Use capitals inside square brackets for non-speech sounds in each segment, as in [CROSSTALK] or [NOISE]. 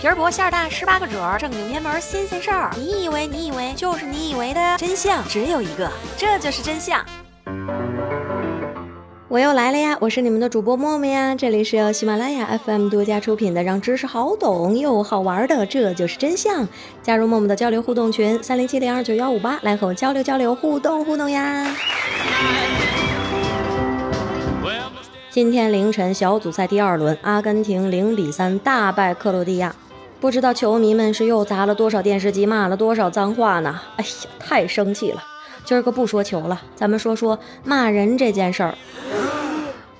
皮儿薄馅儿大，十八个褶儿，正经偏门新鲜事儿。你以为你以为就是你以为的真相只有一个，这就是真相。我又来了呀！我是你们的主播默默呀，这里是由喜马拉雅 FM 独家出品的，让知识好懂又好玩的，这就是真相。加入默默的交流互动群三零七零二九幺五八，来和我交流交流，互动互动呀！今天凌晨小组赛第二轮，阿根廷零比三大败克罗地亚，不知道球迷们是又砸了多少电视机，骂了多少脏话呢？哎呀，太生气了！今儿个不说球了，咱们说说骂人这件事儿。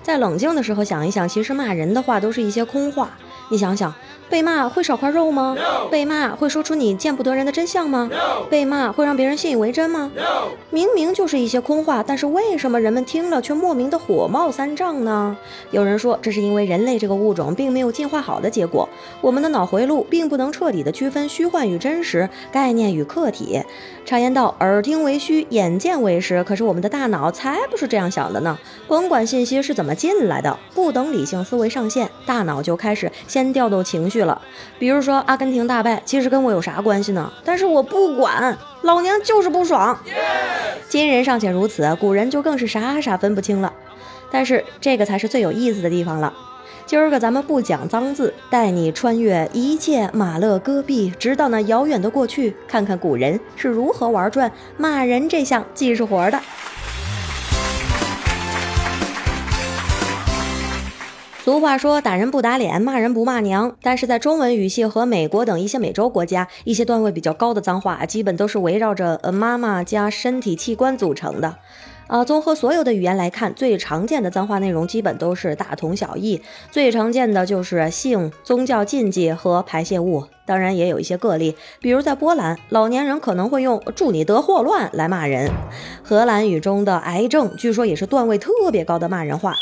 在冷静的时候想一想，其实骂人的话都是一些空话。你想想，被骂会少块肉吗？被骂会说出你见不得人的真相吗？被骂会让别人信以为真吗？明明就是一些空话，但是为什么人们听了却莫名的火冒三丈呢？有人说，这是因为人类这个物种并没有进化好的结果，我们的脑回路并不能彻底的区分虚幻与真实、概念与客体。常言道，耳听为虚，眼见为实。可是我们的大脑才不是这样想的呢。甭管信息是怎么进来的，不等理性思维上线，大脑就开始先先调动情绪了。比如说阿根廷大败，其实跟我有啥关系呢？但是我不管，老娘就是不爽。今人尚且如此，古人就更是傻傻分不清了。但是这个才是最有意思的地方了。今儿个咱们不讲脏字，带你穿越一切马勒戈壁，直到那遥远的过去，看看古人是如何玩转骂人这项技术活的。俗话说，打人不打脸，骂人不骂娘。但是在中文语系和美国等一些美洲国家，一些段位比较高的脏话，基本都是围绕着呃妈妈加身体器官组成的。啊，综合所有的语言来看，最常见的脏话内容基本都是大同小异。最常见的就是性、宗教禁忌和排泄物，当然也有一些个例，比如在波兰，老年人可能会用“祝你得霍乱”来骂人。荷兰语中的“癌症”据说也是段位特别高的骂人话。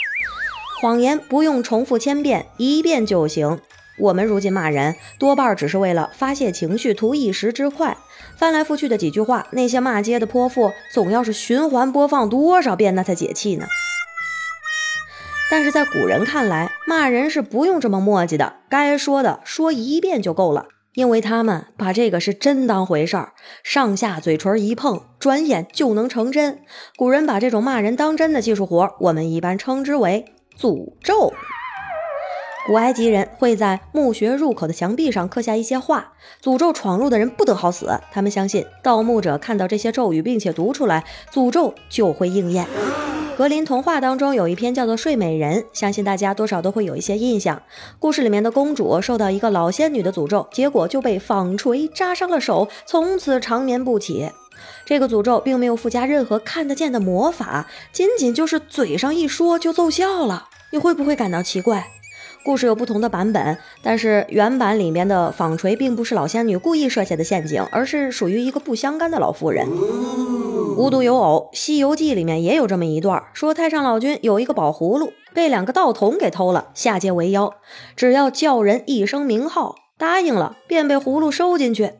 谎言不用重复千遍，一遍就行。我们如今骂人，多半只是为了发泄情绪，图一时之快。翻来覆去的几句话，那些骂街的泼妇总要是循环播放多少遍，那才解气呢？但是在古人看来，骂人是不用这么磨叽的，该说的说一遍就够了，因为他们把这个是真当回事儿，上下嘴唇一碰，转眼就能成真。古人把这种骂人当真的技术活，我们一般称之为诅咒。古埃及人会在墓穴入口的墙壁上刻下一些话，诅咒闯入的人不得好死。他们相信盗墓者看到这些咒语，并且读出来，诅咒就会应验。格林童话当中有一篇叫做《睡美人》，相信大家多少都会有一些印象。故事里面的公主受到一个老仙女的诅咒，结果就被纺锤扎伤了手，从此长眠不起。这个诅咒并没有附加任何看得见的魔法，仅仅就是嘴上一说就奏效了。你会不会感到奇怪？故事有不同的版本，但是原版里面的纺锤并不是老仙女故意设下的陷阱，而是属于一个不相干的老妇人。无独有偶，《西游记》里面也有这么一段，说太上老君有一个宝葫芦，被两个道童给偷了，下界为妖，只要叫人一声名号，答应了便被葫芦收进去。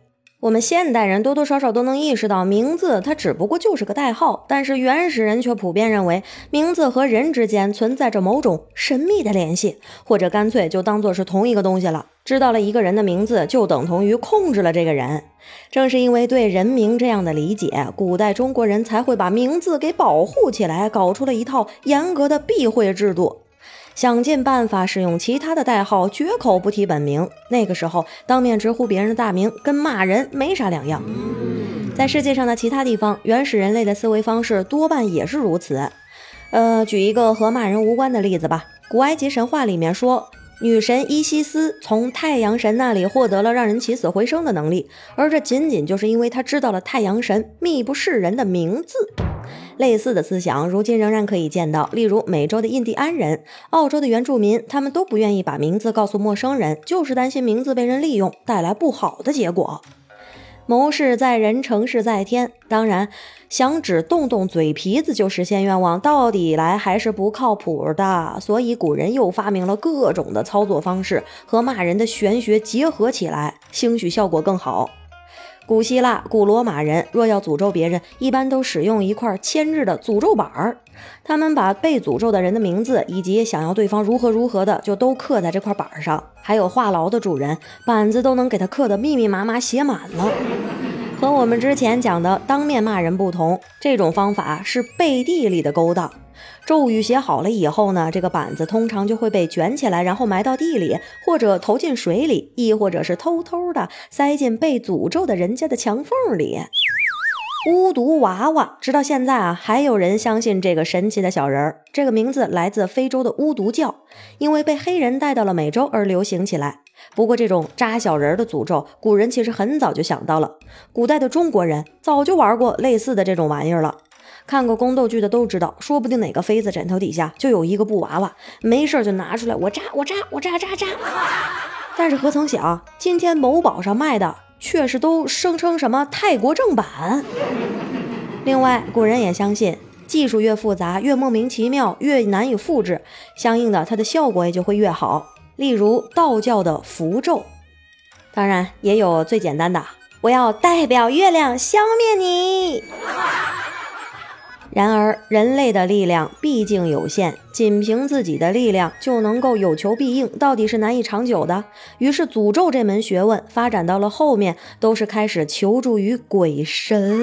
我们现代人多多少少都能意识到，名字它只不过就是个代号，但是原始人却普遍认为，名字和人之间存在着某种神秘的联系，或者干脆就当做是同一个东西了。知道了一个人的名字，就等同于控制了这个人。正是因为对人名这样的理解，古代中国人才会把名字给保护起来，搞出了一套严格的避讳制度。想尽办法使用其他的代号，绝口不提本名。那个时候，当面直呼别人的大名，跟骂人没啥两样。在世界上的其他地方，原始人类的思维方式多半也是如此。呃，举一个和骂人无关的例子吧。古埃及神话里面说，女神伊西斯从太阳神那里获得了让人起死回生的能力，而这仅仅就是因为她知道了太阳神秘不示人的名字。类似的思想，如今仍然可以见到。例如，美洲的印第安人、澳洲的原住民，他们都不愿意把名字告诉陌生人，就是担心名字被人利用，带来不好的结果。谋事在人，成事在天。当然，想只动动嘴皮子就实现愿望，到底来还是不靠谱的。所以，古人又发明了各种的操作方式，和骂人的玄学结合起来，兴许效果更好。古希腊、古罗马人若要诅咒别人，一般都使用一块铅制的诅咒板儿。他们把被诅咒的人的名字以及想要对方如何如何的，就都刻在这块板上。还有话痨的主人，板子都能给他刻得密密麻麻写满了。和我们之前讲的当面骂人不同，这种方法是背地里的勾当。咒语写好了以后呢，这个板子通常就会被卷起来，然后埋到地里，或者投进水里，亦或者是偷偷的塞进被诅咒的人家的墙缝里。巫毒娃娃，直到现在啊，还有人相信这个神奇的小人儿。这个名字来自非洲的巫毒教，因为被黑人带到了美洲而流行起来。不过，这种扎小人的诅咒，古人其实很早就想到了。古代的中国人早就玩过类似的这种玩意儿了。看过宫斗剧的都知道，说不定哪个妃子枕头底下就有一个布娃娃，没事就拿出来我扎我扎我扎扎扎。但是何曾想，今天某宝上卖的。却是都声称什么泰国正版。另外，古人也相信，技术越复杂、越莫名其妙、越难以复制，相应的它的效果也就会越好。例如道教的符咒，当然也有最简单的，我要代表月亮消灭你。然而，人类的力量毕竟有限，仅凭自己的力量就能够有求必应，到底是难以长久的。于是，诅咒这门学问发展到了后面，都是开始求助于鬼神。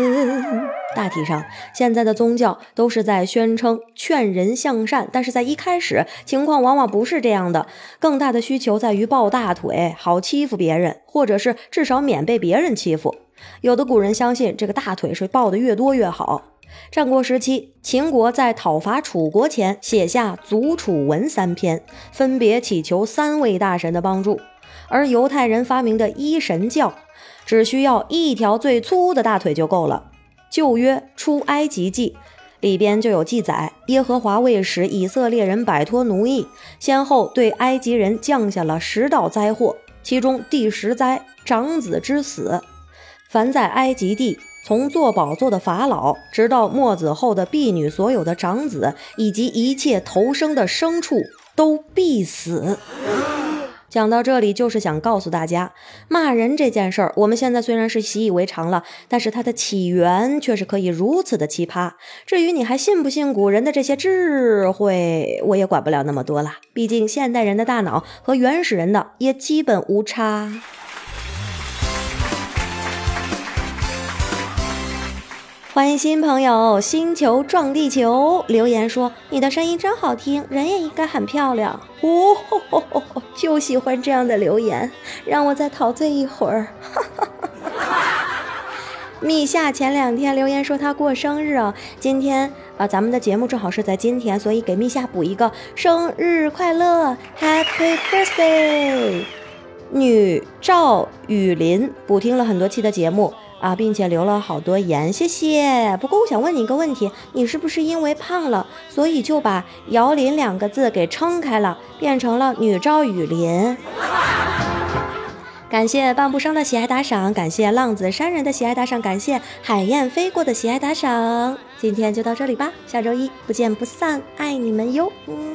大体上，现在的宗教都是在宣称劝人向善，但是在一开始，情况往往不是这样的。更大的需求在于抱大腿，好欺负别人，或者是至少免被别人欺负。有的古人相信，这个大腿是抱得越多越好。战国时期，秦国在讨伐楚国前写下《祖楚文》三篇，分别祈求三位大神的帮助。而犹太人发明的一神教，只需要一条最粗的大腿就够了。旧约出埃及记里边就有记载，耶和华为使以色列人摆脱奴役，先后对埃及人降下了十道灾祸，其中第十灾长子之死，凡在埃及地。从做宝座的法老，直到末子后的婢女，所有的长子以及一切投生的牲畜都必死。讲到这里，就是想告诉大家，骂人这件事儿，我们现在虽然是习以为常了，但是它的起源却是可以如此的奇葩。至于你还信不信古人的这些智慧，我也管不了那么多了。毕竟现代人的大脑和原始人的也基本无差。欢迎新朋友星球撞地球留言说：“你的声音真好听，人也应该很漂亮 [LAUGHS] 哦。”就喜欢这样的留言，让我再陶醉一会儿。[LAUGHS] 蜜夏前两天留言说他过生日啊，今天啊咱们的节目正好是在今天，所以给蜜夏补一个生日快乐，Happy Birthday！女赵雨林补听了很多期的节目。啊，并且留了好多言，谢谢。不过我想问你一个问题，你是不是因为胖了，所以就把姚林两个字给撑开了，变成了女赵雨林？感谢半步生的喜爱打赏，感谢浪子山人的喜爱打赏，感谢海燕飞过的喜爱打赏。今天就到这里吧，下周一不见不散，爱你们哟。嗯。